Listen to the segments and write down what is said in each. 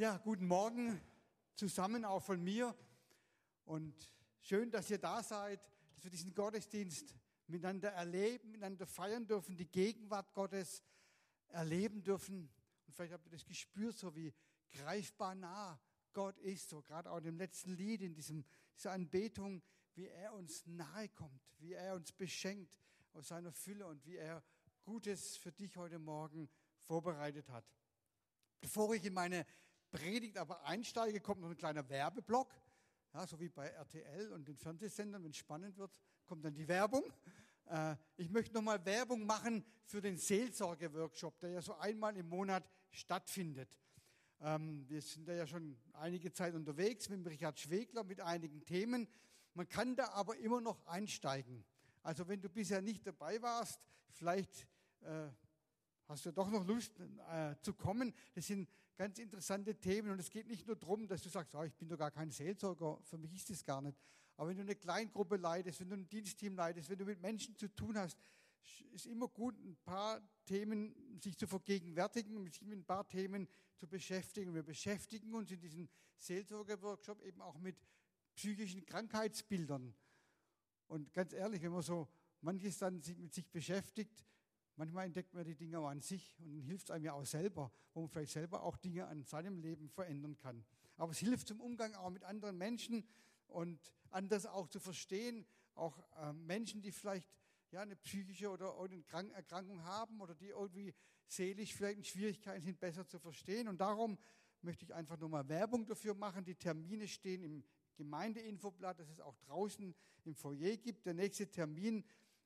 Ja, guten Morgen zusammen auch von mir und schön, dass ihr da seid, dass wir diesen Gottesdienst miteinander erleben, miteinander feiern dürfen, die Gegenwart Gottes erleben dürfen. Und vielleicht habt ihr das gespürt, so wie greifbar nah Gott ist, so gerade auch in dem letzten Lied, in diesem, dieser Anbetung, wie er uns nahe kommt, wie er uns beschenkt aus seiner Fülle und wie er Gutes für dich heute Morgen vorbereitet hat. Bevor ich in meine Predigt aber einsteige, kommt noch ein kleiner Werbeblock. Ja, so wie bei RTL und den Fernsehsendern, wenn es spannend wird, kommt dann die Werbung. Äh, ich möchte nochmal Werbung machen für den Seelsorge-Workshop, der ja so einmal im Monat stattfindet. Ähm, wir sind da ja schon einige Zeit unterwegs mit Richard Schwegler mit einigen Themen. Man kann da aber immer noch einsteigen. Also wenn du bisher nicht dabei warst, vielleicht äh, hast du doch noch Lust äh, zu kommen. Das sind ganz interessante Themen. Und es geht nicht nur darum, dass du sagst, oh, ich bin doch gar kein Seelsorger, für mich ist das gar nicht. Aber wenn du eine Kleingruppe leitest, wenn du ein Dienstteam leitest, wenn du mit Menschen zu tun hast, ist immer gut, ein paar Themen sich zu vergegenwärtigen, sich mit ein paar Themen zu beschäftigen. Wir beschäftigen uns in diesem Seelsorge-Workshop eben auch mit psychischen Krankheitsbildern. Und ganz ehrlich, wenn man so manches dann mit sich beschäftigt, Manchmal entdeckt man die Dinge auch an sich und dann hilft es einem ja auch selber, wo man vielleicht selber auch Dinge an seinem Leben verändern kann. Aber es hilft zum Umgang auch mit anderen Menschen und anders auch zu verstehen, auch äh, Menschen, die vielleicht ja, eine psychische oder eine Erkrankung haben oder die irgendwie seelisch vielleicht in Schwierigkeiten sind, besser zu verstehen. Und darum möchte ich einfach nur mal Werbung dafür machen. Die Termine stehen im Gemeindeinfoblatt, das es auch draußen im Foyer gibt. Der nächste Termin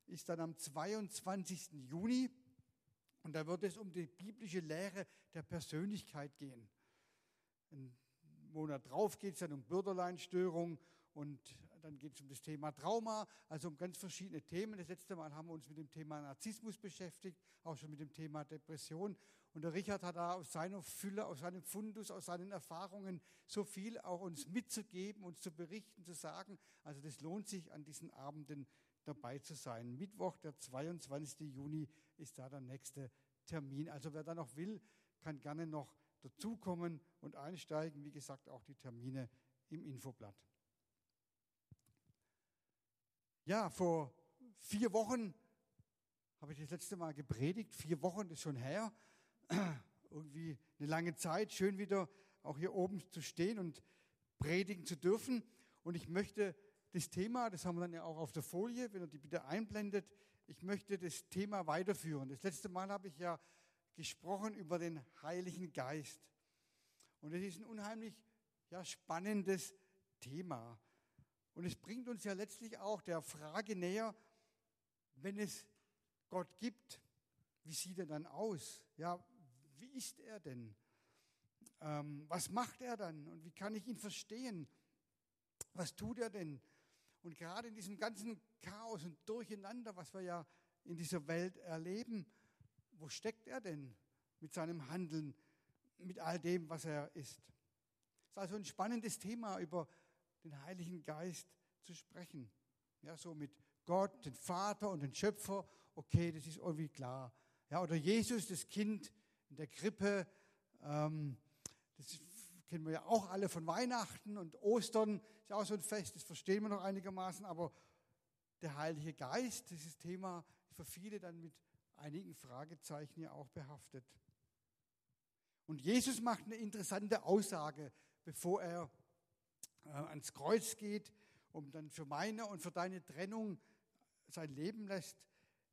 ist dann am 22. Juni und da wird es um die biblische Lehre der Persönlichkeit gehen. Ein Monat drauf geht es dann um Bürderleinstörung und dann geht es um das Thema Trauma, also um ganz verschiedene Themen. Das letzte Mal haben wir uns mit dem Thema Narzissmus beschäftigt, auch schon mit dem Thema Depression. Und der Richard hat da aus seiner Fülle, aus seinem Fundus, aus seinen Erfahrungen so viel auch uns mitzugeben, uns zu berichten, zu sagen. Also das lohnt sich an diesen Abenden dabei zu sein. Mittwoch, der 22. Juni, ist da der nächste Termin. Also wer da noch will, kann gerne noch dazukommen und einsteigen. Wie gesagt, auch die Termine im Infoblatt. Ja, vor vier Wochen habe ich das letzte Mal gepredigt. Vier Wochen ist schon her. Irgendwie eine lange Zeit. Schön wieder auch hier oben zu stehen und predigen zu dürfen. Und ich möchte das Thema, das haben wir dann ja auch auf der Folie, wenn ihr die bitte einblendet, ich möchte das Thema weiterführen. Das letzte Mal habe ich ja gesprochen über den Heiligen Geist. Und es ist ein unheimlich ja, spannendes Thema. Und es bringt uns ja letztlich auch der Frage näher, wenn es Gott gibt, wie sieht er dann aus? Ja, wie ist er denn? Ähm, was macht er dann? Und wie kann ich ihn verstehen? Was tut er denn? Und gerade in diesem ganzen Chaos und Durcheinander, was wir ja in dieser Welt erleben, wo steckt er denn mit seinem Handeln, mit all dem, was er ist? Es ist also ein spannendes Thema, über den Heiligen Geist zu sprechen. Ja, so mit Gott, den Vater und den Schöpfer, okay, das ist irgendwie klar. Ja, oder Jesus, das Kind in der Krippe, ähm, das kennen wir ja auch alle von Weihnachten und Ostern ist auch so ein Fest, das verstehen wir noch einigermaßen, aber der Heilige Geist, dieses Thema, für viele dann mit einigen Fragezeichen ja auch behaftet. Und Jesus macht eine interessante Aussage, bevor er äh, ans Kreuz geht, um dann für meine und für deine Trennung sein Leben lässt.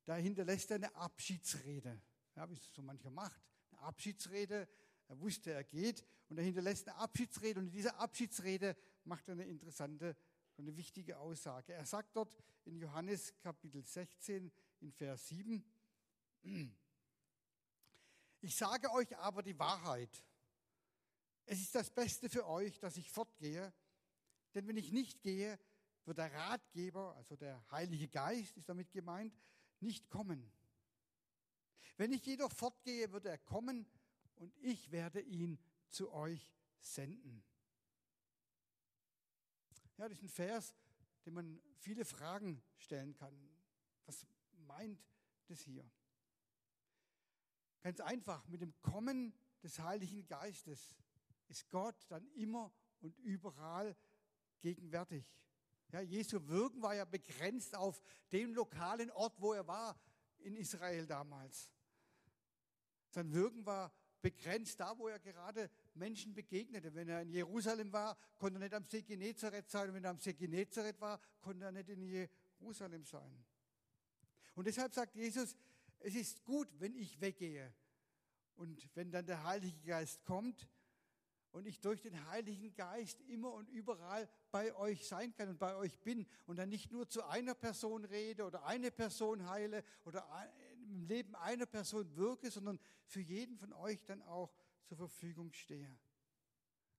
Da hinterlässt er eine Abschiedsrede, ja, wie es so mancher macht. Eine Abschiedsrede, er wusste, er geht und er hinterlässt eine Abschiedsrede. Und in dieser Abschiedsrede macht er eine interessante, eine wichtige Aussage. Er sagt dort in Johannes Kapitel 16 in Vers 7, ich sage euch aber die Wahrheit. Es ist das Beste für euch, dass ich fortgehe, denn wenn ich nicht gehe, wird der Ratgeber, also der Heilige Geist ist damit gemeint, nicht kommen. Wenn ich jedoch fortgehe, wird er kommen und ich werde ihn zu euch senden. Ja, das ist ein Vers, den man viele Fragen stellen kann. Was meint das hier? Ganz einfach, mit dem Kommen des Heiligen Geistes ist Gott dann immer und überall gegenwärtig. Ja, Jesu Wirken war ja begrenzt auf dem lokalen Ort, wo er war in Israel damals. Sein Wirken war begrenzt da, wo er gerade Menschen begegnete. Wenn er in Jerusalem war, konnte er nicht am See Genezareth sein. Wenn er am See Genezareth war, konnte er nicht in Jerusalem sein. Und deshalb sagt Jesus, es ist gut, wenn ich weggehe. Und wenn dann der Heilige Geist kommt, und ich durch den Heiligen Geist immer und überall bei euch sein kann und bei euch bin und dann nicht nur zu einer Person rede oder eine Person heile oder im Leben einer Person wirke, sondern für jeden von euch dann auch zur Verfügung stehe.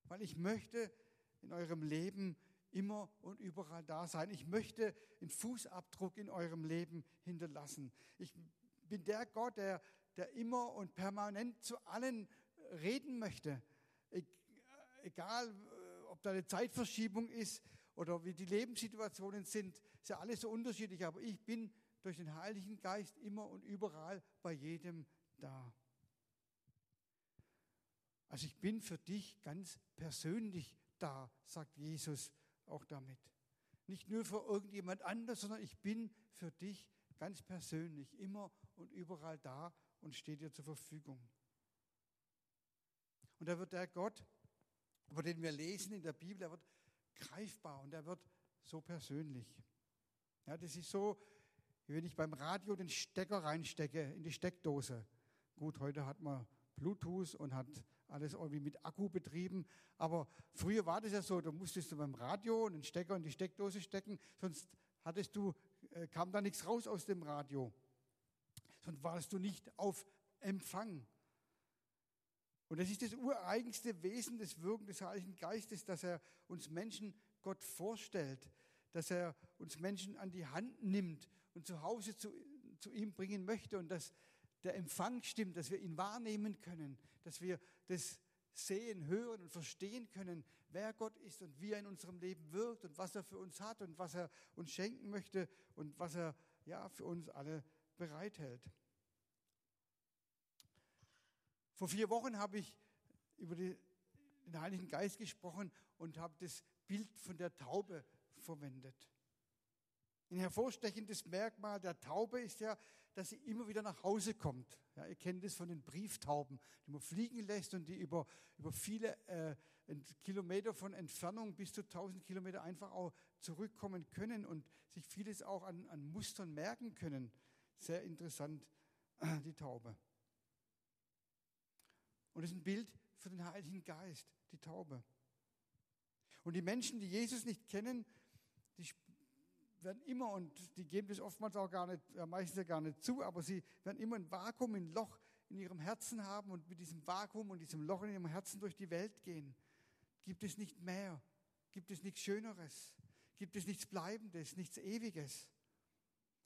Weil ich möchte in eurem Leben immer und überall da sein. Ich möchte einen Fußabdruck in eurem Leben hinterlassen. Ich bin der Gott, der, der immer und permanent zu allen reden möchte egal äh, ob da eine Zeitverschiebung ist oder wie die Lebenssituationen sind, ist ja alles so unterschiedlich, aber ich bin durch den Heiligen Geist immer und überall bei jedem da. Also ich bin für dich ganz persönlich da, sagt Jesus auch damit. Nicht nur für irgendjemand anders, sondern ich bin für dich ganz persönlich immer und überall da und stehe dir zur Verfügung. Und da wird der Gott, über den wir lesen in der Bibel, er wird greifbar und er wird so persönlich. Ja, das ist so, wenn ich beim Radio den Stecker reinstecke in die Steckdose. Gut, heute hat man Bluetooth und hat alles irgendwie mit Akku betrieben. Aber früher war das ja so, da musstest du beim Radio einen Stecker in die Steckdose stecken, sonst hattest du, äh, kam da nichts raus aus dem Radio. Sonst warst du nicht auf Empfang. Und das ist das ureigenste Wesen des Wirken des Heiligen Geistes, dass er uns Menschen Gott vorstellt, dass er uns Menschen an die Hand nimmt und zu Hause zu, zu ihm bringen möchte und dass der Empfang stimmt, dass wir ihn wahrnehmen können, dass wir das sehen, hören und verstehen können, wer Gott ist und wie er in unserem Leben wirkt und was er für uns hat und was er uns schenken möchte und was er ja für uns alle bereithält. Vor vier Wochen habe ich über den Heiligen Geist gesprochen und habe das Bild von der Taube verwendet. Ein hervorstechendes Merkmal der Taube ist ja, dass sie immer wieder nach Hause kommt. Ja, ihr kennt es von den Brieftauben, die man fliegen lässt und die über, über viele äh, Kilometer von Entfernung bis zu 1000 Kilometer einfach auch zurückkommen können und sich vieles auch an, an Mustern merken können. Sehr interessant, die Taube. Und es ist ein Bild für den Heiligen Geist, die Taube. Und die Menschen, die Jesus nicht kennen, die werden immer, und die geben das oftmals auch gar nicht, meistens ja gar nicht zu, aber sie werden immer ein Vakuum, ein Loch in ihrem Herzen haben und mit diesem Vakuum und diesem Loch in ihrem Herzen durch die Welt gehen. Gibt es nicht mehr? Gibt es nichts Schöneres? Gibt es nichts Bleibendes, nichts Ewiges?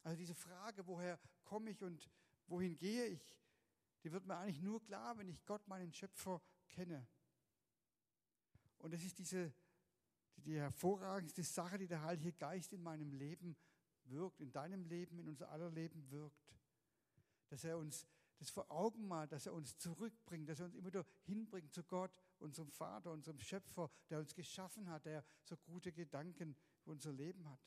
Also diese Frage, woher komme ich und wohin gehe ich, die wird mir eigentlich nur klar, wenn ich Gott, meinen Schöpfer, kenne. Und es ist diese, die hervorragendste Sache, die der Heilige Geist in meinem Leben wirkt, in deinem Leben, in unser aller Leben wirkt. Dass er uns das vor Augen malt, dass er uns zurückbringt, dass er uns immer wieder hinbringt zu Gott, unserem Vater, unserem Schöpfer, der uns geschaffen hat, der so gute Gedanken für unser Leben hat.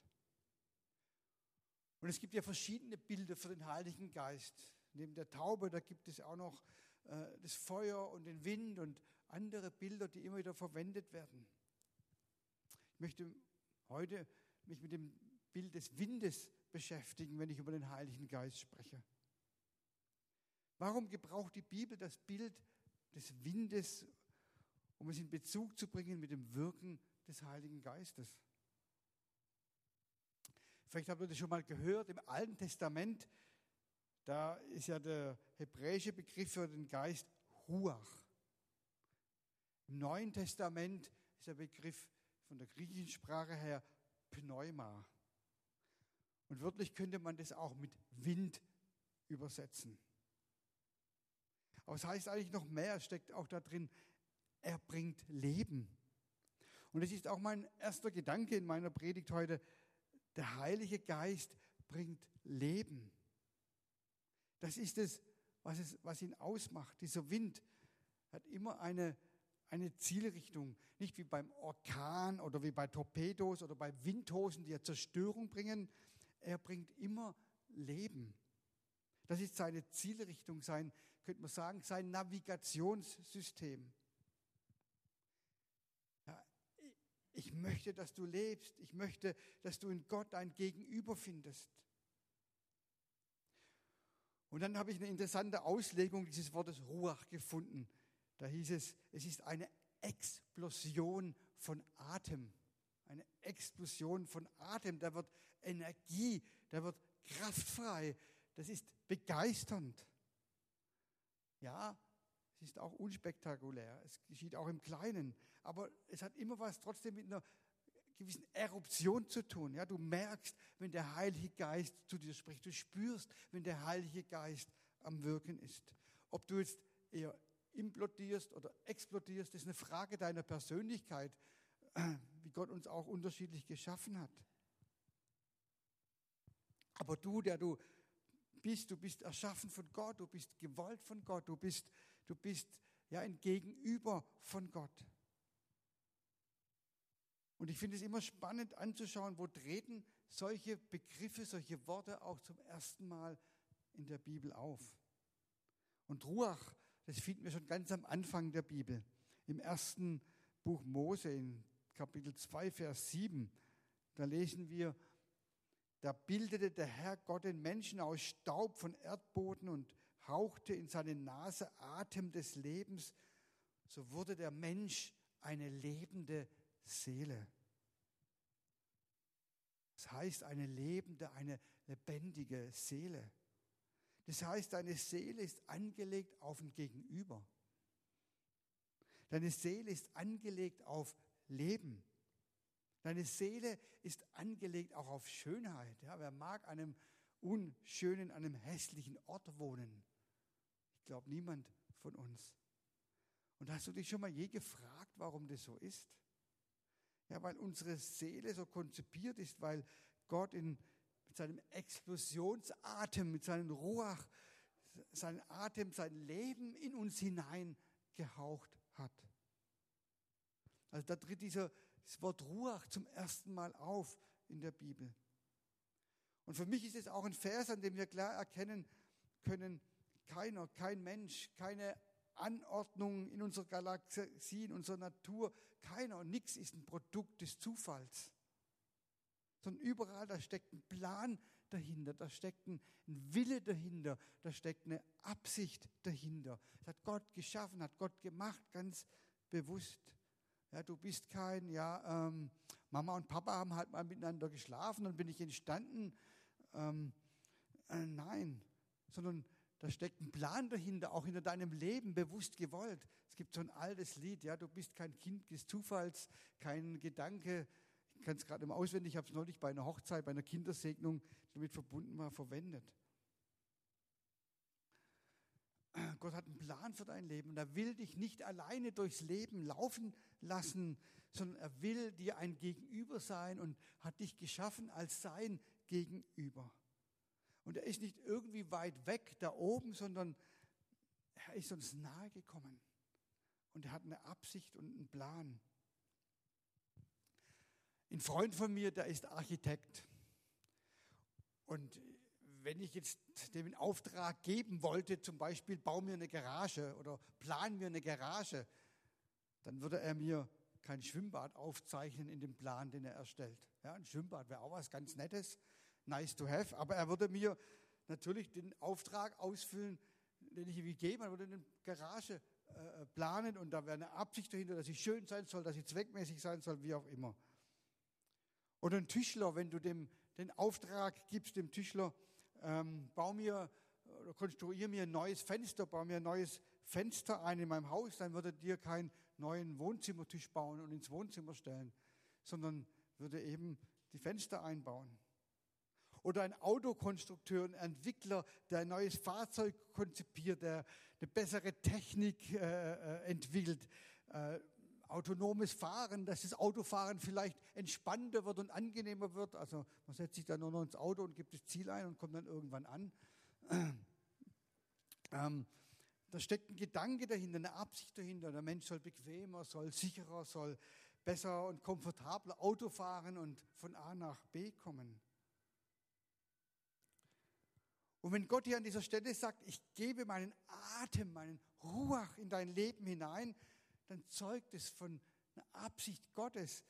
Und es gibt ja verschiedene Bilder für den Heiligen Geist. Neben der Taube, da gibt es auch noch äh, das Feuer und den Wind und andere Bilder, die immer wieder verwendet werden. Möchte heute mich mit dem Bild des Windes beschäftigen, wenn ich über den Heiligen Geist spreche. Warum gebraucht die Bibel das Bild des Windes, um es in Bezug zu bringen mit dem Wirken des Heiligen Geistes? Vielleicht habt ihr das schon mal gehört, im Alten Testament da ist ja der hebräische Begriff für den Geist Ruach. Im Neuen Testament ist der Begriff von der griechischen Sprache her Pneuma. Und wörtlich könnte man das auch mit Wind übersetzen. Aber es heißt eigentlich noch mehr, steckt auch da drin, er bringt Leben. Und das ist auch mein erster Gedanke in meiner Predigt heute. Der Heilige Geist bringt Leben. Das ist es, was, es, was ihn ausmacht. Dieser Wind hat immer eine, eine Zielrichtung. Nicht wie beim Orkan oder wie bei Torpedos oder bei Windhosen, die ja Zerstörung bringen. Er bringt immer Leben. Das ist seine Zielrichtung, sein, könnte man sagen, sein Navigationssystem. Ja, ich möchte, dass du lebst. Ich möchte, dass du in Gott ein Gegenüber findest. Und dann habe ich eine interessante Auslegung dieses Wortes Ruach gefunden. Da hieß es, es ist eine Explosion von Atem. Eine Explosion von Atem. Da wird Energie, da wird Kraft frei. Das ist begeisternd. Ja, es ist auch unspektakulär. Es geschieht auch im Kleinen. Aber es hat immer was trotzdem mit einer gewissen Eruption zu tun. Ja, du merkst, wenn der Heilige Geist zu dir spricht. Du spürst, wenn der Heilige Geist am Wirken ist. Ob du jetzt eher implodierst oder explodierst, ist eine Frage deiner Persönlichkeit, wie Gott uns auch unterschiedlich geschaffen hat. Aber du, der du bist, du bist erschaffen von Gott, du bist gewollt von Gott, du bist, du bist ja ein Gegenüber von Gott. Und ich finde es immer spannend anzuschauen, wo treten solche Begriffe, solche Worte auch zum ersten Mal in der Bibel auf. Und Ruach, das finden wir schon ganz am Anfang der Bibel. Im ersten Buch Mose, in Kapitel 2, Vers 7, da lesen wir, da bildete der Herr Gott den Menschen aus Staub von Erdboden und hauchte in seine Nase Atem des Lebens. So wurde der Mensch eine lebende Seele. Das heißt eine lebende, eine lebendige Seele. Das heißt, deine Seele ist angelegt auf ein Gegenüber. Deine Seele ist angelegt auf Leben. Deine Seele ist angelegt auch auf Schönheit. Ja, wer mag an einem unschönen, an einem hässlichen Ort wohnen? Ich glaube, niemand von uns. Und hast du dich schon mal je gefragt, warum das so ist? Ja, weil unsere Seele so konzipiert ist, weil Gott in, mit seinem Explosionsatem, mit seinem Ruach, seinen Atem, sein Leben in uns hineingehaucht hat. Also da tritt dieser, das Wort Ruach zum ersten Mal auf in der Bibel. Und für mich ist es auch ein Vers, an dem wir klar erkennen können, keiner, kein Mensch, keine Anordnung in unserer Galaxie, in unserer Natur. Keiner und nichts ist ein Produkt des Zufalls. Sondern überall, da steckt ein Plan dahinter, da steckt ein Wille dahinter, da steckt eine Absicht dahinter. Das hat Gott geschaffen, hat Gott gemacht, ganz bewusst. Ja, du bist kein, ja, ähm, Mama und Papa haben halt mal miteinander geschlafen, dann bin ich entstanden. Ähm, äh, nein, sondern da steckt ein Plan dahinter, auch hinter deinem Leben bewusst gewollt. Es gibt so ein altes Lied, ja, du bist kein Kind des Zufalls, kein Gedanke. Ich kann es gerade immer auswendig, ich habe es neulich bei einer Hochzeit, bei einer Kindersegnung, damit verbunden war, verwendet. Gott hat einen Plan für dein Leben und er will dich nicht alleine durchs Leben laufen lassen, sondern er will dir ein Gegenüber sein und hat dich geschaffen als sein Gegenüber. Und er ist nicht irgendwie weit weg da oben, sondern er ist uns nahe gekommen. Und er hat eine Absicht und einen Plan. Ein Freund von mir, der ist Architekt. Und wenn ich jetzt dem einen Auftrag geben wollte, zum Beispiel bau mir eine Garage oder plan mir eine Garage, dann würde er mir kein Schwimmbad aufzeichnen in dem Plan, den er erstellt. Ja, ein Schwimmbad wäre auch was ganz Nettes, nice to have, aber er würde mir natürlich den Auftrag ausfüllen, den ich ihm gebe. Er würde eine Garage äh, planen und da wäre eine Absicht dahinter, dass sie schön sein soll, dass sie zweckmäßig sein soll, wie auch immer. Oder ein Tischler, wenn du dem den Auftrag gibst, dem Tischler, ähm, bau mir oder konstruiere mir ein neues Fenster, bau mir ein neues Fenster ein in meinem Haus, dann würde dir keinen neuen Wohnzimmertisch bauen und ins Wohnzimmer stellen, sondern würde eben die Fenster einbauen. Oder ein Autokonstrukteur, ein Entwickler, der ein neues Fahrzeug konzipiert, der eine bessere Technik äh, äh, entwickelt. Äh, autonomes Fahren, dass das Autofahren vielleicht entspannter wird und angenehmer wird. Also man setzt sich dann nur noch ins Auto und gibt das Ziel ein und kommt dann irgendwann an. Ähm, Da steckt ein Gedanke dahinter, eine Absicht dahinter. Der Mensch soll bequemer, soll sicherer, soll besser und komfortabler Auto fahren und von A nach B kommen. Und wenn Gott hier an dieser Stelle sagt, ich gebe meinen Atem, meinen Ruach in dein Leben hinein, dann zeugt es von einer Absicht Gottes,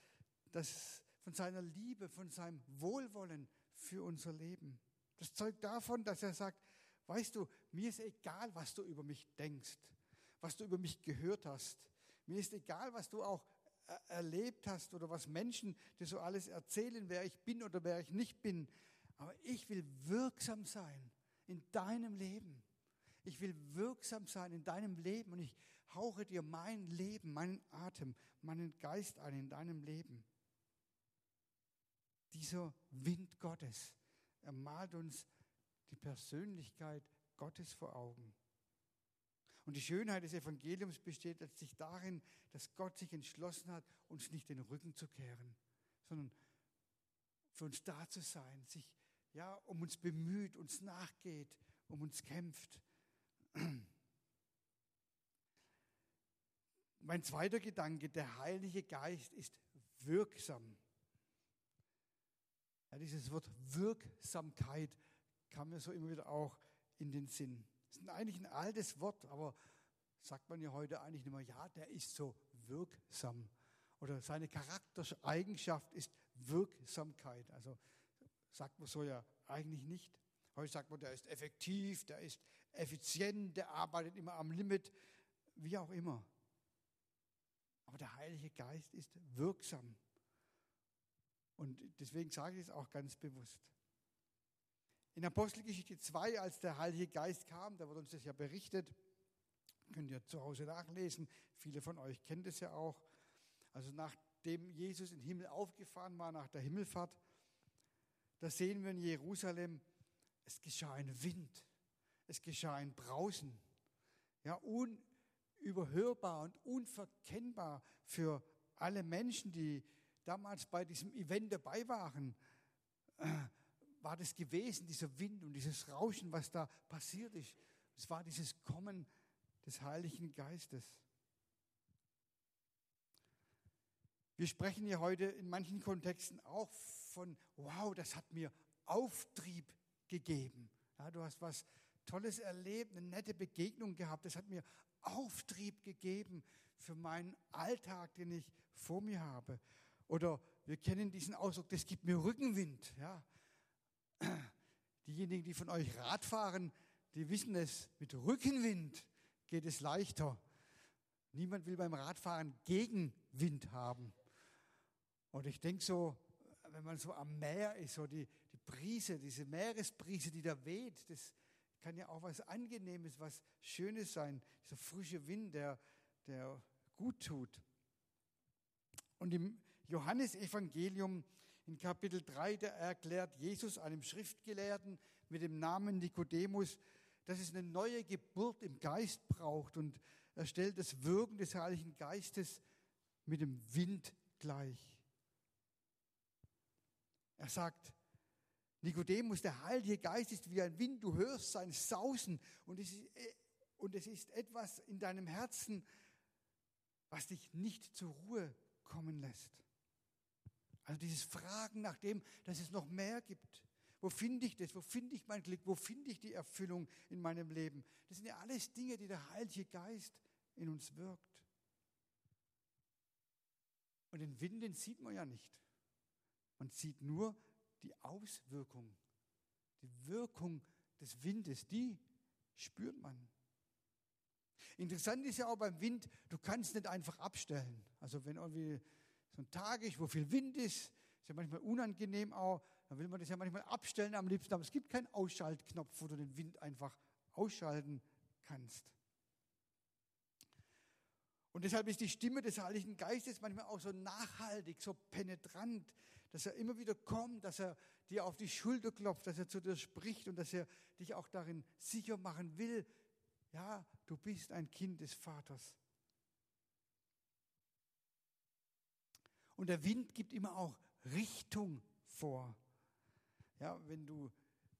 das, von seiner Liebe, von seinem Wohlwollen für unser Leben. Das zeugt davon, dass er sagt, weißt du, mir ist egal, was du über mich denkst, was du über mich gehört hast. Mir ist egal, was du auch erlebt hast oder was Menschen dir so alles erzählen, wer ich bin oder wer ich nicht bin. Aber ich will wirksam sein in deinem Leben. Ich will wirksam sein in deinem Leben und ich hauche dir mein Leben, meinen Atem, meinen Geist ein in deinem Leben. Dieser Wind Gottes, er malt uns die Persönlichkeit Gottes vor Augen. Und die Schönheit des Evangeliums besteht letztlich darin, dass Gott sich entschlossen hat, uns nicht den Rücken zu kehren, sondern für uns da zu sein, sich ja, um uns bemüht, uns nachgeht, um uns kämpft. Mein zweiter Gedanke, der Heilige Geist ist wirksam. Ja, dieses Wort Wirksamkeit kam mir so immer wieder auch in den Sinn. Das ist eigentlich ein altes Wort, aber sagt man ja heute eigentlich nicht mehr, ja, der ist so wirksam. Oder seine Charaktereigenschaft ist Wirksamkeit. Also sagt man so ja eigentlich nicht. Heute sagt man, der ist effektiv, der ist effizient, der arbeitet immer am Limit, wie auch immer. Aber der Heilige Geist ist wirksam. Und deswegen sage ich es auch ganz bewusst. In Apostelgeschichte 2, als der Heilige Geist kam, da wird uns das ja berichtet, könnt ihr zu Hause nachlesen, viele von euch kennen das ja auch. Also nachdem Jesus in den Himmel aufgefahren war, nach der Himmelfahrt, da sehen wir in Jerusalem, es geschah ein Wind, es geschah ein Brausen. Ja, unüberhörbar und unverkennbar für alle Menschen, die damals bei diesem Event dabei waren, äh, war das gewesen, dieser Wind und dieses Rauschen, was da passiert ist. Es war dieses Kommen des Heiligen Geistes. Wir sprechen ja heute in manchen Kontexten auch von, wow, das hat mir Auftrieb gegeben. Ja, du hast was Tolles erlebt, eine nette Begegnung gehabt. Das hat mir Auftrieb gegeben für meinen Alltag, den ich vor mir habe. Oder wir kennen diesen Ausdruck, das gibt mir Rückenwind. Ja. Diejenigen, die von euch Rad fahren, die wissen es, mit Rückenwind geht es leichter. Niemand will beim Radfahren Gegenwind haben. Und ich denke so, wenn man so am Meer ist, so die, die Brise, diese Meeresbrise, die da weht, das kann ja auch was Angenehmes, was Schönes sein. Dieser frische Wind, der, der gut tut. Und im Johannesevangelium in Kapitel 3, da erklärt Jesus einem Schriftgelehrten mit dem Namen Nikodemus, dass es eine neue Geburt im Geist braucht. Und er stellt das Wirken des Heiligen Geistes mit dem Wind gleich. Er sagt, Nikodemus, der Heilige Geist ist wie ein Wind, du hörst sein Sausen und es, ist, und es ist etwas in deinem Herzen, was dich nicht zur Ruhe kommen lässt. Also dieses Fragen nach dem, dass es noch mehr gibt. Wo finde ich das? Wo finde ich mein Glück? Wo finde ich die Erfüllung in meinem Leben? Das sind ja alles Dinge, die der Heilige Geist in uns wirkt. Und den Wind, den sieht man ja nicht. Man sieht nur die Auswirkung, die Wirkung des Windes, die spürt man. Interessant ist ja auch beim Wind, du kannst nicht einfach abstellen. Also wenn irgendwie so ein Tag ist, wo viel Wind ist, ist ja manchmal unangenehm auch, dann will man das ja manchmal abstellen am liebsten, aber es gibt keinen Ausschaltknopf, wo du den Wind einfach ausschalten kannst. Und deshalb ist die Stimme des Heiligen Geistes manchmal auch so nachhaltig, so penetrant, dass er immer wieder kommt, dass er dir auf die Schulter klopft, dass er zu dir spricht und dass er dich auch darin sicher machen will. Ja, du bist ein Kind des Vaters. Und der Wind gibt immer auch Richtung vor. Ja, wenn du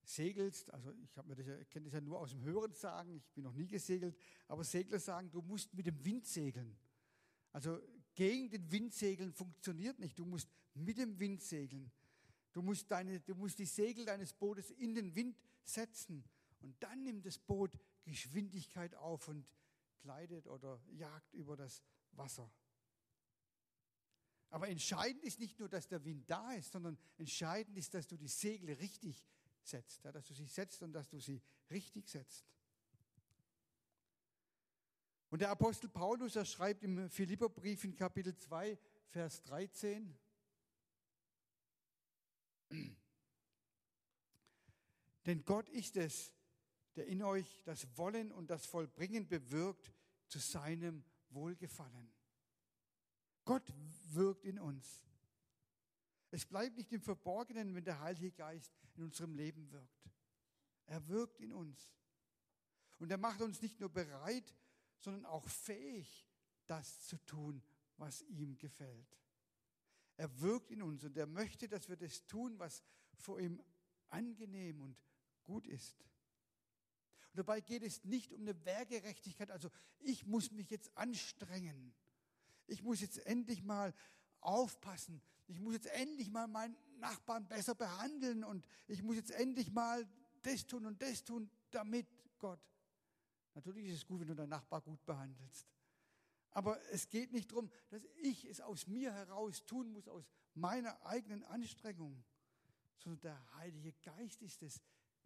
segelst, also ich habe mir das ja, kenne das ja nur aus dem Hören sagen, ich bin noch nie gesegelt, aber Segler sagen, du musst mit dem Wind segeln. Also gegen den Wind segeln funktioniert nicht, du musst mit dem Wind segeln. Du musst, deine, du musst die Segel deines Bootes in den Wind setzen und dann nimmt das Boot Geschwindigkeit auf und gleitet oder jagt über das Wasser. Aber entscheidend ist nicht nur, dass der Wind da ist, sondern entscheidend ist, dass du die Segel richtig setzt, ja, dass du sie setzt und dass du sie richtig setzt. Und der Apostel Paulus, er schreibt im Philipperbrief in Kapitel 2, Vers 13, denn Gott ist es, der in euch das Wollen und das Vollbringen bewirkt zu seinem Wohlgefallen. Gott wirkt in uns. Es bleibt nicht im Verborgenen, wenn der Heilige Geist in unserem Leben wirkt. Er wirkt in uns. Und er macht uns nicht nur bereit, sondern auch fähig, das zu tun, was ihm gefällt. Er wirkt in uns und er möchte, dass wir das tun, was vor ihm angenehm und gut ist. Und dabei geht es nicht um eine Wehrgerechtigkeit, also ich muss mich jetzt anstrengen. Ich muss jetzt endlich mal aufpassen. Ich muss jetzt endlich mal meinen Nachbarn besser behandeln und ich muss jetzt endlich mal das tun und das tun, damit Gott. Natürlich ist es gut, wenn du deinen Nachbar gut behandelst. Aber es geht nicht darum, dass ich es aus mir heraus tun muss, aus meiner eigenen Anstrengung, sondern der Heilige Geist ist es,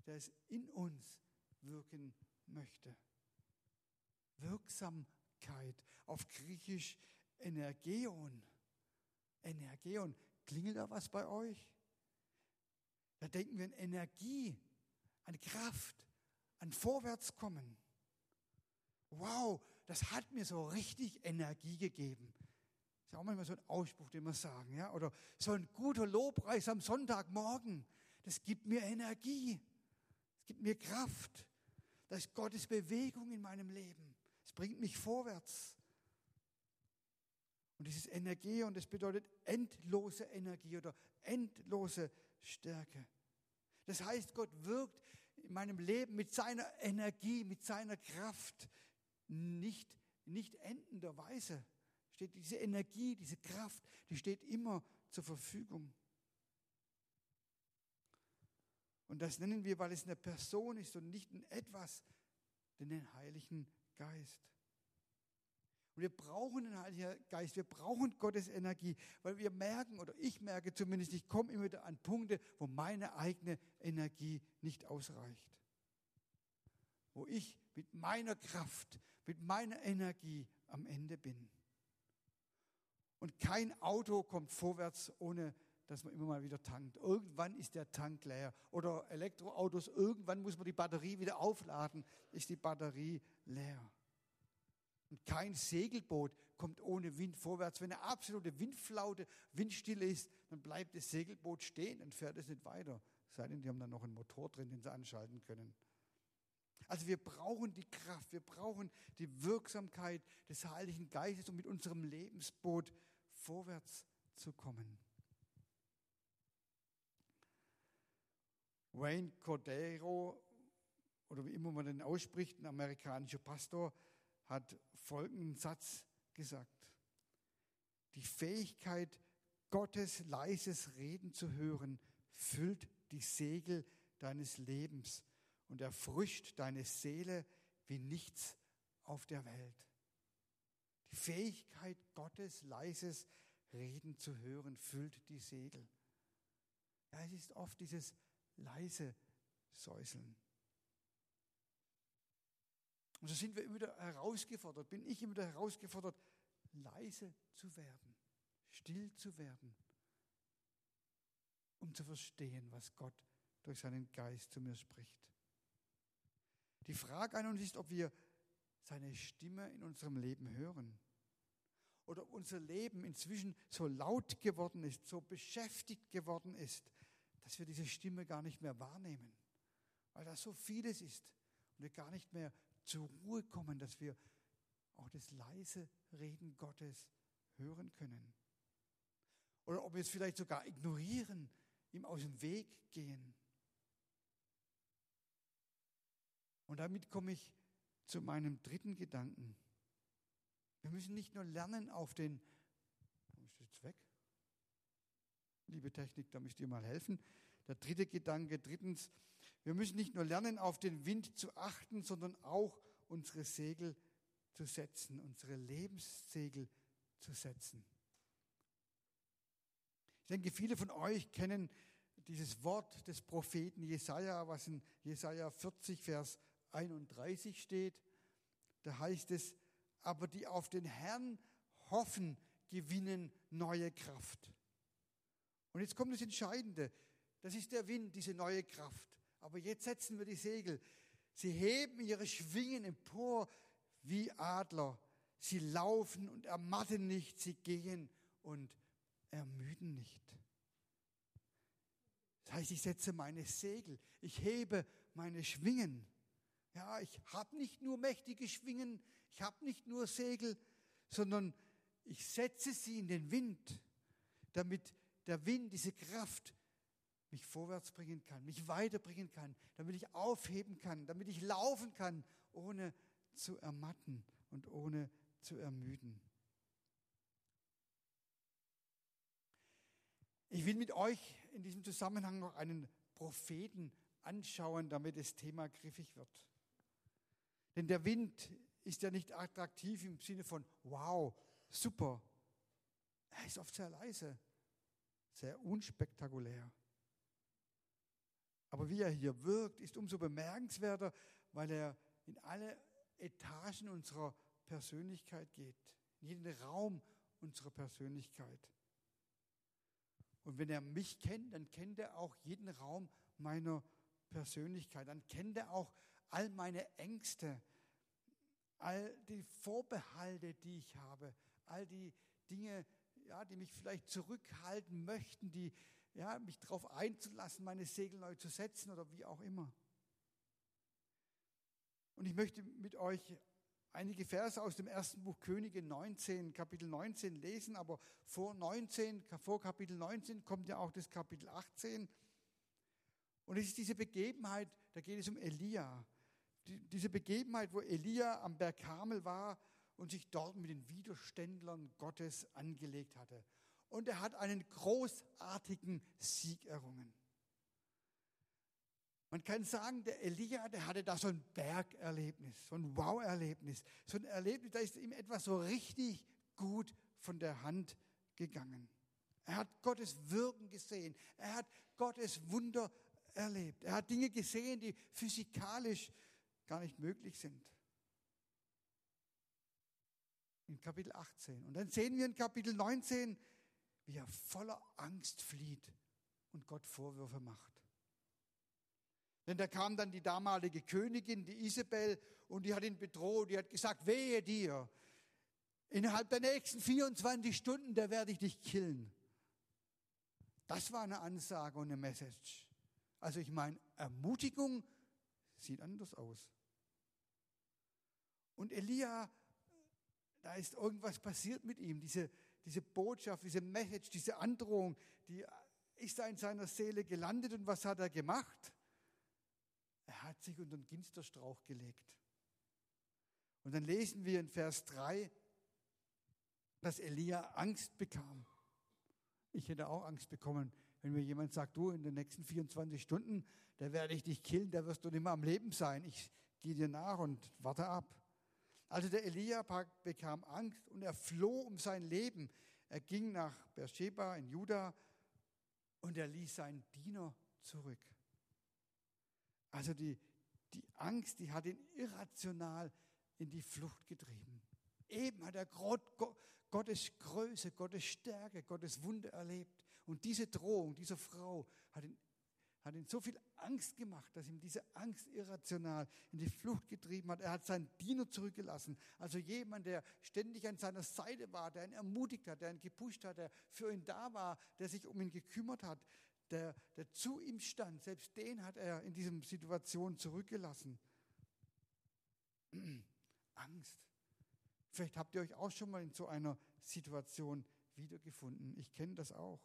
der es in uns wirken möchte. Wirksamkeit auf Griechisch Energeon. Energeon. Klingelt da was bei euch? Da denken wir an Energie, an Kraft, an Vorwärtskommen. Wow, das hat mir so richtig Energie gegeben. Das ist auch manchmal so ein Ausspruch, den wir sagen. Ja? Oder so ein guter Lobpreis am Sonntagmorgen. Das gibt mir Energie. Es gibt mir Kraft. Das ist Gottes Bewegung in meinem Leben. Es bringt mich vorwärts. Und dieses Energie, und das bedeutet endlose Energie oder endlose Stärke. Das heißt, Gott wirkt in meinem Leben mit seiner Energie, mit seiner Kraft, nicht, nicht endenderweise. Steht diese Energie, diese Kraft, die steht immer zur Verfügung. Und das nennen wir, weil es eine Person ist und nicht ein Etwas, den Heiligen Geist. Und wir brauchen den Heiligen Geist, wir brauchen Gottes Energie, weil wir merken, oder ich merke zumindest, ich komme immer wieder an Punkte, wo meine eigene Energie nicht ausreicht. Wo ich mit meiner Kraft, mit meiner Energie am Ende bin. Und kein Auto kommt vorwärts, ohne dass man immer mal wieder tankt. Irgendwann ist der Tank leer. Oder Elektroautos, irgendwann muss man die Batterie wieder aufladen, ist die Batterie leer. Und kein Segelboot kommt ohne Wind vorwärts. Wenn eine absolute Windflaute, Windstille ist, dann bleibt das Segelboot stehen, dann fährt es nicht weiter. Sei denn, die haben dann noch einen Motor drin, den sie anschalten können. Also wir brauchen die Kraft, wir brauchen die Wirksamkeit des Heiligen Geistes, um mit unserem Lebensboot vorwärts zu kommen. Wayne Cordero, oder wie immer man den ausspricht, ein amerikanischer Pastor, hat folgenden Satz gesagt. Die Fähigkeit, Gottes leises Reden zu hören, füllt die Segel deines Lebens und erfrischt deine Seele wie nichts auf der Welt. Die Fähigkeit, Gottes leises Reden zu hören, füllt die Segel. Ja, es ist oft dieses leise Säuseln. Und so sind wir immer wieder herausgefordert, bin ich immer wieder herausgefordert, leise zu werden, still zu werden, um zu verstehen, was Gott durch seinen Geist zu mir spricht. Die Frage an uns ist, ob wir seine Stimme in unserem Leben hören oder ob unser Leben inzwischen so laut geworden ist, so beschäftigt geworden ist, dass wir diese Stimme gar nicht mehr wahrnehmen, weil da so vieles ist und wir gar nicht mehr zur Ruhe kommen, dass wir auch das leise Reden Gottes hören können. Oder ob wir es vielleicht sogar ignorieren, ihm aus dem Weg gehen. Und damit komme ich zu meinem dritten Gedanken. Wir müssen nicht nur lernen auf den, ist jetzt weg? Liebe Technik, da müsst ihr mal helfen. Der dritte Gedanke, drittens, wir müssen nicht nur lernen, auf den Wind zu achten, sondern auch unsere Segel zu setzen, unsere Lebenssegel zu setzen. Ich denke, viele von euch kennen dieses Wort des Propheten Jesaja, was in Jesaja 40, Vers 31 steht. Da heißt es, aber die auf den Herrn hoffen, gewinnen neue Kraft. Und jetzt kommt das Entscheidende. Das ist der Wind, diese neue Kraft. Aber jetzt setzen wir die Segel. Sie heben ihre Schwingen empor wie Adler. Sie laufen und ermatten nicht. Sie gehen und ermüden nicht. Das heißt, ich setze meine Segel. Ich hebe meine Schwingen. Ja, ich habe nicht nur mächtige Schwingen. Ich habe nicht nur Segel, sondern ich setze sie in den Wind, damit der Wind, diese Kraft mich vorwärts bringen kann, mich weiterbringen kann, damit ich aufheben kann, damit ich laufen kann, ohne zu ermatten und ohne zu ermüden. Ich will mit euch in diesem Zusammenhang noch einen Propheten anschauen, damit das Thema griffig wird. Denn der Wind ist ja nicht attraktiv im Sinne von, wow, super. Er ist oft sehr leise, sehr unspektakulär. Aber wie er hier wirkt, ist umso bemerkenswerter, weil er in alle Etagen unserer Persönlichkeit geht, in jeden Raum unserer Persönlichkeit. Und wenn er mich kennt, dann kennt er auch jeden Raum meiner Persönlichkeit. Dann kennt er auch all meine Ängste, all die Vorbehalte, die ich habe, all die Dinge, ja, die mich vielleicht zurückhalten möchten, die ja, mich darauf einzulassen, meine Segel neu zu setzen oder wie auch immer. Und ich möchte mit euch einige Verse aus dem ersten Buch Könige 19, Kapitel 19 lesen, aber vor 19, vor Kapitel 19 kommt ja auch das Kapitel 18. Und es ist diese Begebenheit, da geht es um Elia. Die, diese Begebenheit, wo Elia am Berg Karmel war und sich dort mit den Widerständlern Gottes angelegt hatte. Und er hat einen großartigen Sieg errungen. Man kann sagen, der Elia, der hatte da so ein Bergerlebnis, so ein Wow-Erlebnis, so ein Erlebnis, da ist ihm etwas so richtig gut von der Hand gegangen. Er hat Gottes Wirken gesehen, er hat Gottes Wunder erlebt, er hat Dinge gesehen, die physikalisch gar nicht möglich sind. In Kapitel 18. Und dann sehen wir in Kapitel 19, wie er voller Angst flieht und Gott Vorwürfe macht. Denn da kam dann die damalige Königin, die Isabel, und die hat ihn bedroht, die hat gesagt, wehe dir, innerhalb der nächsten 24 Stunden, da werde ich dich killen. Das war eine Ansage und eine Message. Also ich meine, Ermutigung sieht anders aus. Und Elia, da ist irgendwas passiert mit ihm. Diese, diese Botschaft, diese Message, diese Androhung, die ist da in seiner Seele gelandet. Und was hat er gemacht? Er hat sich unter den Ginsterstrauch gelegt. Und dann lesen wir in Vers 3, dass Elia Angst bekam. Ich hätte auch Angst bekommen, wenn mir jemand sagt, du, in den nächsten 24 Stunden, da werde ich dich killen, da wirst du nicht mehr am Leben sein. Ich gehe dir nach und warte ab. Also der Elia bekam Angst und er floh um sein Leben. Er ging nach Beersheba in Juda und er ließ seinen Diener zurück. Also die, die Angst, die hat ihn irrational in die Flucht getrieben. Eben hat er Gottes Größe, Gottes Stärke, Gottes Wunder erlebt. Und diese Drohung dieser Frau hat ihn hat ihn so viel Angst gemacht, dass ihm diese Angst irrational in die Flucht getrieben hat. Er hat seinen Diener zurückgelassen. Also jemand, der ständig an seiner Seite war, der ihn ermutigt hat, der ihn gepusht hat, der für ihn da war, der sich um ihn gekümmert hat, der, der zu ihm stand. Selbst den hat er in dieser Situation zurückgelassen. Angst. Vielleicht habt ihr euch auch schon mal in so einer Situation wiedergefunden. Ich kenne das auch.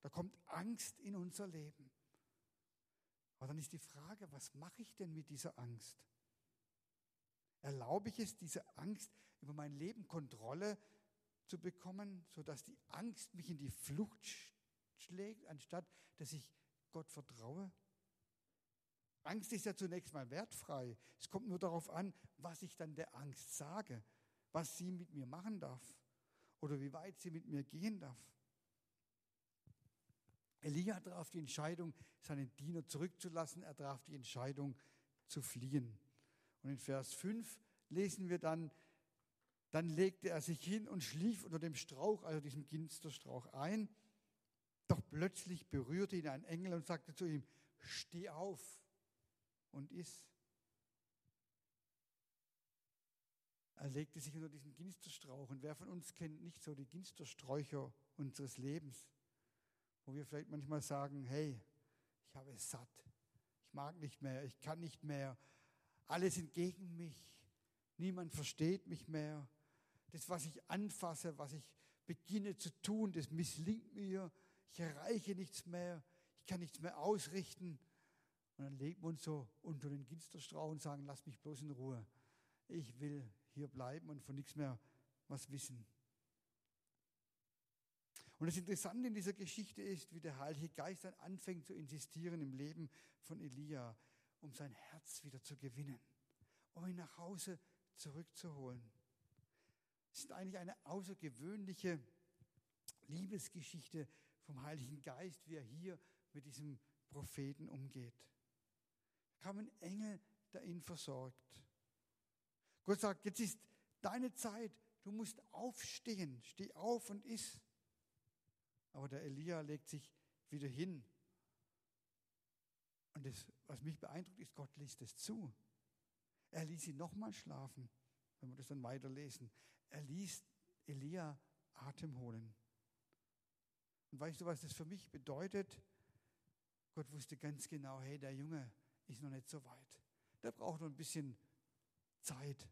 Da kommt Angst in unser Leben. Aber dann ist die Frage, was mache ich denn mit dieser Angst? Erlaube ich es, diese Angst über mein Leben Kontrolle zu bekommen, sodass die Angst mich in die Flucht schlägt, anstatt dass ich Gott vertraue? Angst ist ja zunächst mal wertfrei. Es kommt nur darauf an, was ich dann der Angst sage, was sie mit mir machen darf oder wie weit sie mit mir gehen darf. Elia traf die Entscheidung, seinen Diener zurückzulassen. Er traf die Entscheidung, zu fliehen. Und in Vers 5 lesen wir dann, dann legte er sich hin und schlief unter dem Strauch, also diesem Ginsterstrauch ein. Doch plötzlich berührte ihn ein Engel und sagte zu ihm, steh auf und iss. Er legte sich unter diesen Ginsterstrauch. Und wer von uns kennt nicht so die Ginstersträucher unseres Lebens, wo wir vielleicht manchmal sagen, hey, ich habe es satt, ich mag nicht mehr, ich kann nicht mehr, alle sind gegen mich, niemand versteht mich mehr. Das, was ich anfasse, was ich beginne zu tun, das misslingt mir, ich erreiche nichts mehr, ich kann nichts mehr ausrichten. Und dann legen wir uns so unter den Ginsterstrauch und sagen, lass mich bloß in Ruhe. Ich will hier bleiben und von nichts mehr was wissen. Und das Interessante in dieser Geschichte ist, wie der Heilige Geist dann anfängt zu insistieren im Leben von Elia, um sein Herz wieder zu gewinnen, um ihn nach Hause zurückzuholen. Es ist eigentlich eine außergewöhnliche Liebesgeschichte vom Heiligen Geist, wie er hier mit diesem Propheten umgeht kam ein Engel, der ihn versorgt. Gott sagt, jetzt ist deine Zeit, du musst aufstehen, steh auf und iss. Aber der Elia legt sich wieder hin. Und das, was mich beeindruckt, ist, Gott ließ es zu. Er ließ ihn nochmal schlafen, wenn wir das dann weiterlesen. Er ließ Elia Atem holen. Und weißt du, was das für mich bedeutet? Gott wusste ganz genau, hey, der Junge, ist noch nicht so weit. Der braucht noch ein bisschen Zeit.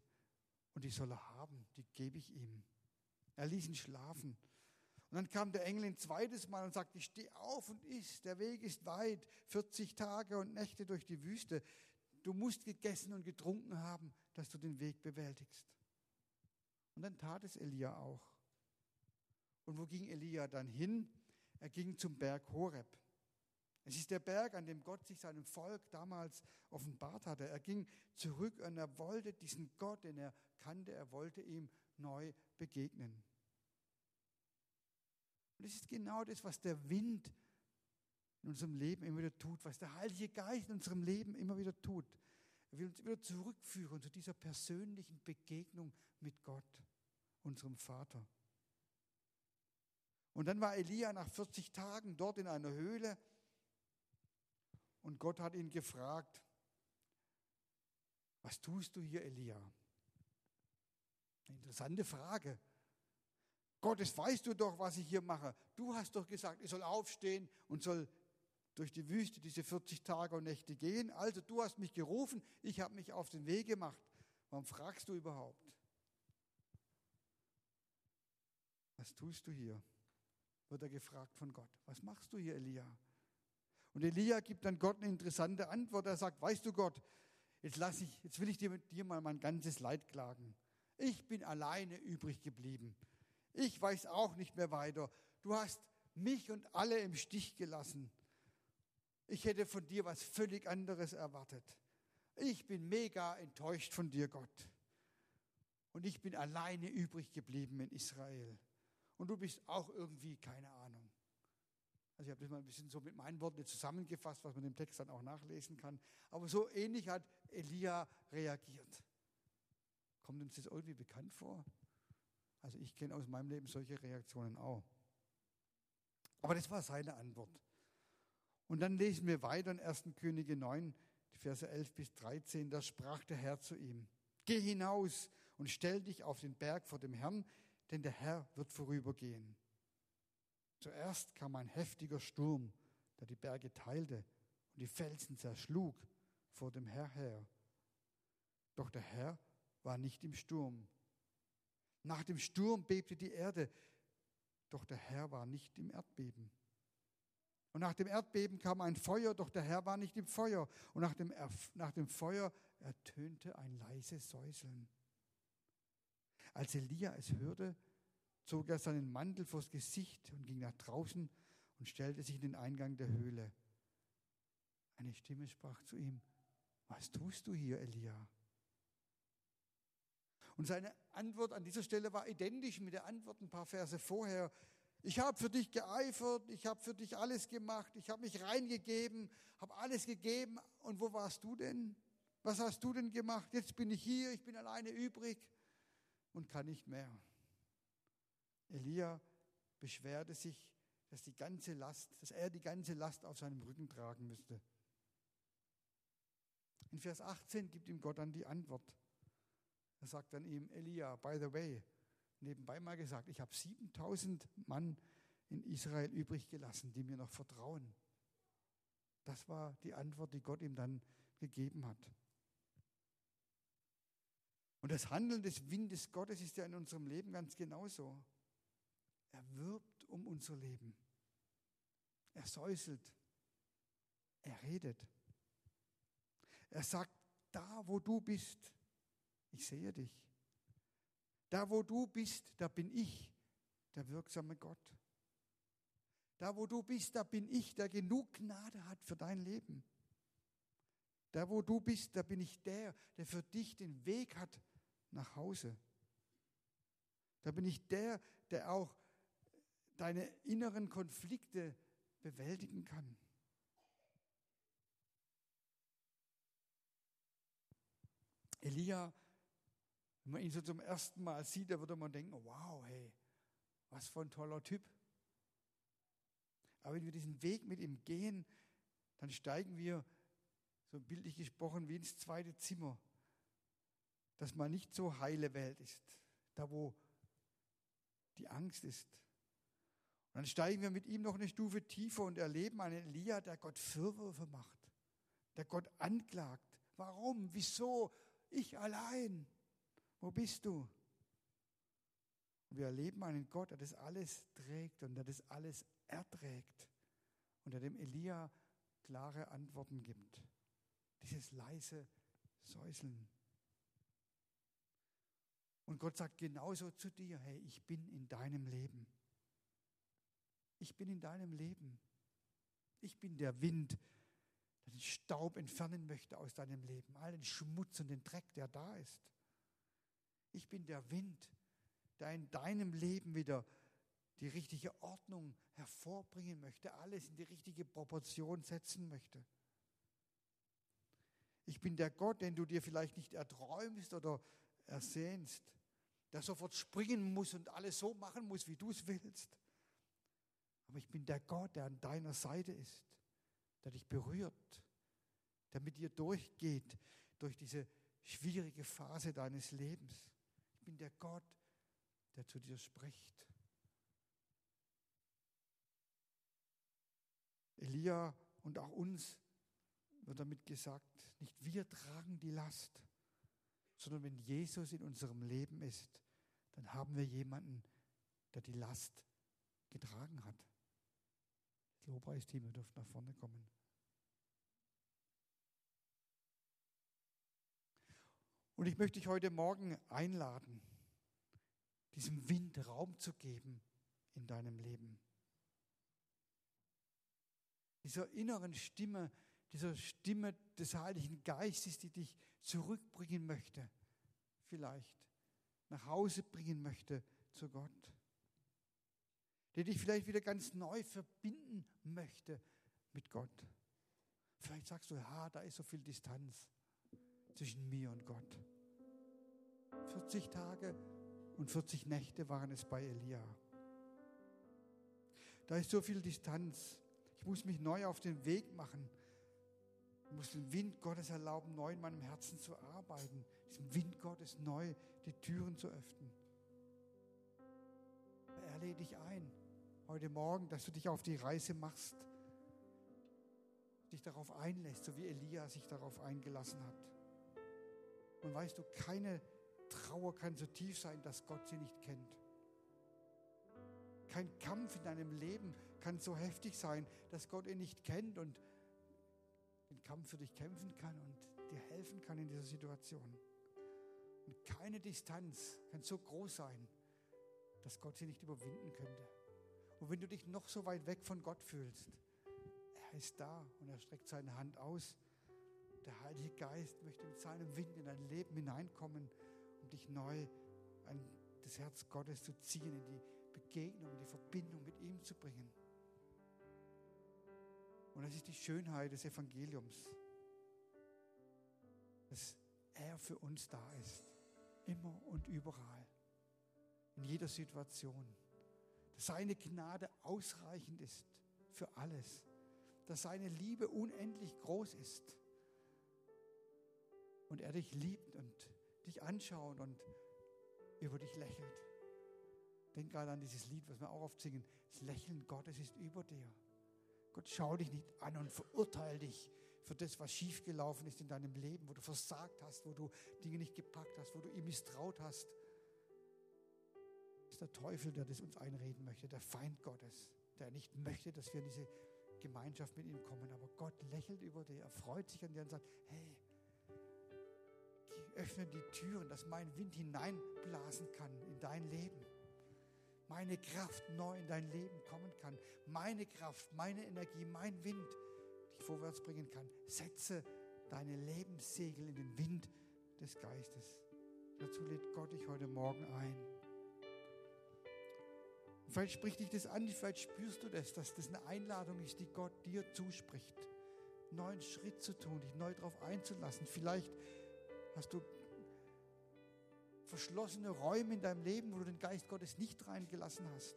Und die soll er haben, die gebe ich ihm. Er ließ ihn schlafen. Und dann kam der Engel ein zweites Mal und sagte, steh auf und iss, der Weg ist weit, 40 Tage und Nächte durch die Wüste. Du musst gegessen und getrunken haben, dass du den Weg bewältigst. Und dann tat es Elia auch. Und wo ging Elia dann hin? Er ging zum Berg Horeb. Es ist der Berg, an dem Gott sich seinem Volk damals offenbart hatte. Er ging zurück und er wollte diesen Gott, den er kannte, er wollte ihm neu begegnen. Und es ist genau das, was der Wind in unserem Leben immer wieder tut, was der Heilige Geist in unserem Leben immer wieder tut. Er will uns wieder zurückführen zu dieser persönlichen Begegnung mit Gott, unserem Vater. Und dann war Elia nach 40 Tagen dort in einer Höhle und Gott hat ihn gefragt, was tust du hier, Elia? Eine interessante Frage. Gott, das weißt du doch, was ich hier mache. Du hast doch gesagt, ich soll aufstehen und soll durch die Wüste diese 40 Tage und Nächte gehen. Also du hast mich gerufen, ich habe mich auf den Weg gemacht. Warum fragst du überhaupt? Was tust du hier? Wird er gefragt von Gott. Was machst du hier, Elia? Und Elia gibt dann Gott eine interessante Antwort. Er sagt, weißt du Gott, jetzt, lass ich, jetzt will ich dir, dir mal mein ganzes Leid klagen. Ich bin alleine übrig geblieben. Ich weiß auch nicht mehr weiter. Du hast mich und alle im Stich gelassen. Ich hätte von dir was völlig anderes erwartet. Ich bin mega enttäuscht von dir, Gott. Und ich bin alleine übrig geblieben in Israel. Und du bist auch irgendwie keine Ahnung. Also ich habe das mal ein bisschen so mit meinen Worten zusammengefasst, was man im Text dann auch nachlesen kann. Aber so ähnlich hat Elia reagiert. Kommt uns das irgendwie bekannt vor? Also ich kenne aus meinem Leben solche Reaktionen auch. Aber das war seine Antwort. Und dann lesen wir weiter in 1. Könige 9, die Verse 11 bis 13. Da sprach der Herr zu ihm, geh hinaus und stell dich auf den Berg vor dem Herrn, denn der Herr wird vorübergehen. Zuerst kam ein heftiger Sturm, der die Berge teilte und die Felsen zerschlug vor dem Herr her. Doch der Herr war nicht im Sturm. Nach dem Sturm bebte die Erde, doch der Herr war nicht im Erdbeben. Und nach dem Erdbeben kam ein Feuer, doch der Herr war nicht im Feuer. Und nach dem, nach dem Feuer ertönte ein leises Säuseln. Als Elia es hörte, zog er seinen Mantel vors Gesicht und ging nach draußen und stellte sich in den Eingang der Höhle. Eine Stimme sprach zu ihm, was tust du hier, Elia? Und seine Antwort an dieser Stelle war identisch mit der Antwort ein paar Verse vorher. Ich habe für dich geeifert, ich habe für dich alles gemacht, ich habe mich reingegeben, habe alles gegeben. Und wo warst du denn? Was hast du denn gemacht? Jetzt bin ich hier, ich bin alleine übrig und kann nicht mehr. Elia beschwerte sich, dass die ganze Last, dass er die ganze Last auf seinem Rücken tragen müsste. In Vers 18 gibt ihm Gott dann die Antwort. Er sagt dann ihm, Elia, by the way, nebenbei mal gesagt, ich habe 7000 Mann in Israel übrig gelassen, die mir noch vertrauen. Das war die Antwort, die Gott ihm dann gegeben hat. Und das Handeln des Windes Gottes ist ja in unserem Leben ganz genauso. Er wirbt um unser Leben. Er säuselt. Er redet. Er sagt, da wo du bist, ich sehe dich. Da wo du bist, da bin ich, der wirksame Gott. Da wo du bist, da bin ich, der genug Gnade hat für dein Leben. Da wo du bist, da bin ich der, der für dich den Weg hat nach Hause. Da bin ich der, der auch deine inneren Konflikte bewältigen kann. Elia, wenn man ihn so zum ersten Mal sieht, da würde man denken, wow, hey, was für ein toller Typ. Aber wenn wir diesen Weg mit ihm gehen, dann steigen wir, so bildlich gesprochen, wie ins zweite Zimmer, das mal nicht so heile Welt ist, da wo die Angst ist. Und dann steigen wir mit ihm noch eine Stufe tiefer und erleben einen Elia, der Gott Vorwürfe macht, der Gott anklagt. Warum? Wieso? Ich allein. Wo bist du? Wir erleben einen Gott, der das alles trägt und der das alles erträgt und der dem Elia klare Antworten gibt. Dieses leise Säuseln. Und Gott sagt genauso zu dir, hey, ich bin in deinem Leben. Ich bin in deinem Leben. Ich bin der Wind, der den Staub entfernen möchte aus deinem Leben, all den Schmutz und den Dreck, der da ist. Ich bin der Wind, der in deinem Leben wieder die richtige Ordnung hervorbringen möchte, alles in die richtige Proportion setzen möchte. Ich bin der Gott, den du dir vielleicht nicht erträumst oder ersehnst, der sofort springen muss und alles so machen muss, wie du es willst. Aber ich bin der Gott, der an deiner Seite ist, der dich berührt, der mit dir durchgeht durch diese schwierige Phase deines Lebens. Bin der Gott, der zu dir spricht. Elia und auch uns wird damit gesagt, nicht wir tragen die Last, sondern wenn Jesus in unserem Leben ist, dann haben wir jemanden, der die Last getragen hat. Lobpreisteam, ihr dürft nach vorne kommen. Und ich möchte dich heute Morgen einladen, diesem Wind Raum zu geben in deinem Leben. Dieser inneren Stimme, dieser Stimme des Heiligen Geistes, die dich zurückbringen möchte, vielleicht nach Hause bringen möchte zu Gott. Der dich vielleicht wieder ganz neu verbinden möchte mit Gott. Vielleicht sagst du, ja, da ist so viel Distanz zwischen mir und Gott. 40 Tage und 40 Nächte waren es bei Elia. Da ist so viel Distanz. Ich muss mich neu auf den Weg machen. Ich muss den Wind Gottes erlauben, neu in meinem Herzen zu arbeiten. Diesem Wind Gottes neu die Türen zu öffnen. Er lädt dich ein, heute Morgen, dass du dich auf die Reise machst, dich darauf einlässt, so wie Elia sich darauf eingelassen hat. Und weißt du, keine Trauer kann so tief sein, dass Gott sie nicht kennt. Kein Kampf in deinem Leben kann so heftig sein, dass Gott ihn nicht kennt und den Kampf für dich kämpfen kann und dir helfen kann in dieser Situation. Und keine Distanz kann so groß sein, dass Gott sie nicht überwinden könnte. Und wenn du dich noch so weit weg von Gott fühlst, er ist da und er streckt seine Hand aus. Der Heilige Geist möchte mit seinem Wind in dein Leben hineinkommen, um dich neu an das Herz Gottes zu ziehen, in die Begegnung, in die Verbindung mit ihm zu bringen. Und das ist die Schönheit des Evangeliums, dass er für uns da ist, immer und überall, in jeder Situation, dass seine Gnade ausreichend ist für alles, dass seine Liebe unendlich groß ist und er dich liebt und dich anschaut und über dich lächelt. Denk gerade an dieses Lied, was wir auch oft singen. Das Lächeln Gottes ist über dir. Gott schaut dich nicht an und verurteilt dich für das, was schiefgelaufen ist in deinem Leben, wo du versagt hast, wo du Dinge nicht gepackt hast, wo du ihm misstraut hast. Das ist der Teufel, der das uns einreden möchte, der Feind Gottes, der nicht möchte, dass wir in diese Gemeinschaft mit ihm kommen. Aber Gott lächelt über dir, er freut sich an dir und sagt, hey, öffne die Türen, dass mein Wind hineinblasen kann in dein Leben. Meine Kraft neu in dein Leben kommen kann. Meine Kraft, meine Energie, mein Wind dich vorwärts bringen kann. Setze deine Lebenssegel in den Wind des Geistes. Dazu lädt Gott dich heute Morgen ein. Vielleicht spricht dich das an, vielleicht spürst du das, dass das eine Einladung ist, die Gott dir zuspricht. Neuen Schritt zu tun, dich neu darauf einzulassen. Vielleicht hast du verschlossene Räume in deinem Leben, wo du den Geist Gottes nicht reingelassen hast.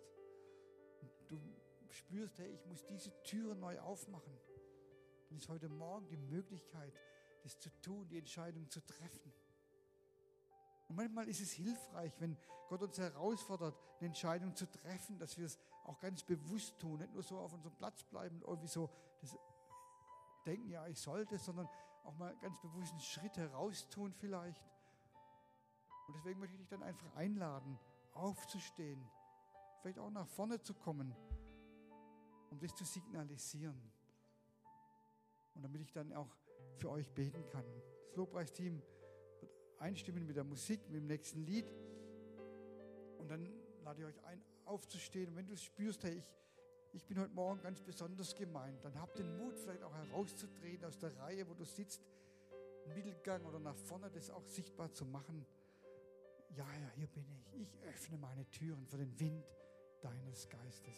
Und du spürst, hey, ich muss diese Türen neu aufmachen. Dann ist heute Morgen die Möglichkeit, das zu tun, die Entscheidung zu treffen. Und manchmal ist es hilfreich, wenn Gott uns herausfordert, eine Entscheidung zu treffen, dass wir es auch ganz bewusst tun, nicht nur so auf unserem Platz bleiben und irgendwie so das denken, ja, ich sollte, sondern auch mal ganz bewusst einen Schritt heraustun vielleicht. Und deswegen möchte ich dich dann einfach einladen, aufzustehen, vielleicht auch nach vorne zu kommen, um das zu signalisieren. Und damit ich dann auch für euch beten kann. Das Lobpreisteam wird einstimmen mit der Musik, mit dem nächsten Lied. Und dann lade ich euch ein, aufzustehen. Und wenn du spürst, hey, ich, ich bin heute Morgen ganz besonders gemeint, dann habt den Mut, vielleicht auch herauszutreten aus der Reihe, wo du sitzt, Mittelgang oder nach vorne, das auch sichtbar zu machen. Ja, ja, hier bin ich. Ich öffne meine Türen für den Wind deines Geistes.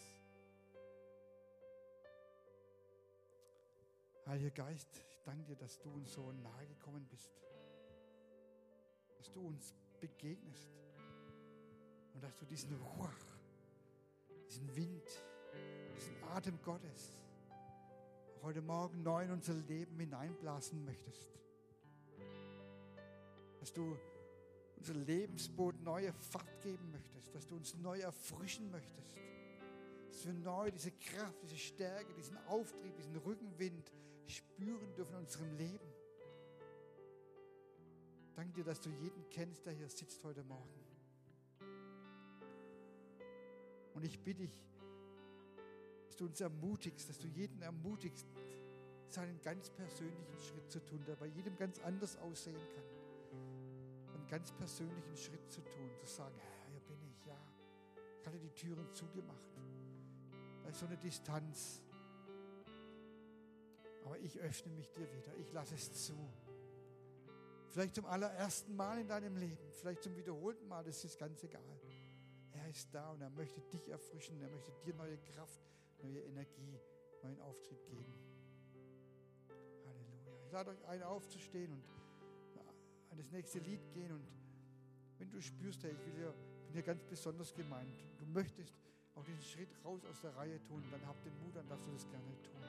Heiliger Geist, ich danke dir, dass du uns so nahe gekommen bist, dass du uns begegnest und dass du diesen Ruach, Atem Gottes heute Morgen neu in unser Leben hineinblasen möchtest. Dass du unser Lebensboot neue Fahrt geben möchtest, dass du uns neu erfrischen möchtest, dass wir neu diese Kraft, diese Stärke, diesen Auftrieb, diesen Rückenwind spüren dürfen in unserem Leben. Danke dir, dass du jeden kennst, der hier sitzt heute Morgen. Und ich bitte dich, dass du uns ermutigst, dass du jeden ermutigst, seinen ganz persönlichen Schritt zu tun, der bei jedem ganz anders aussehen kann. Einen ganz persönlichen Schritt zu tun, zu sagen, Herr, hier bin ich, ja. Ich hatte die Türen zugemacht. Da ist so eine Distanz. Aber ich öffne mich dir wieder. Ich lasse es zu. Vielleicht zum allerersten Mal in deinem Leben, vielleicht zum wiederholten Mal, das ist ganz egal. Er ist da und er möchte dich erfrischen, er möchte dir neue Kraft, neue Energie, neuen Auftrieb geben. Halleluja. Ich lade euch ein, aufzustehen und an das nächste Lied gehen. Und wenn du spürst, hey, ich will hier, bin hier ganz besonders gemeint, du möchtest auch diesen Schritt raus aus der Reihe tun, dann habt den Mut, dann darfst du das gerne tun.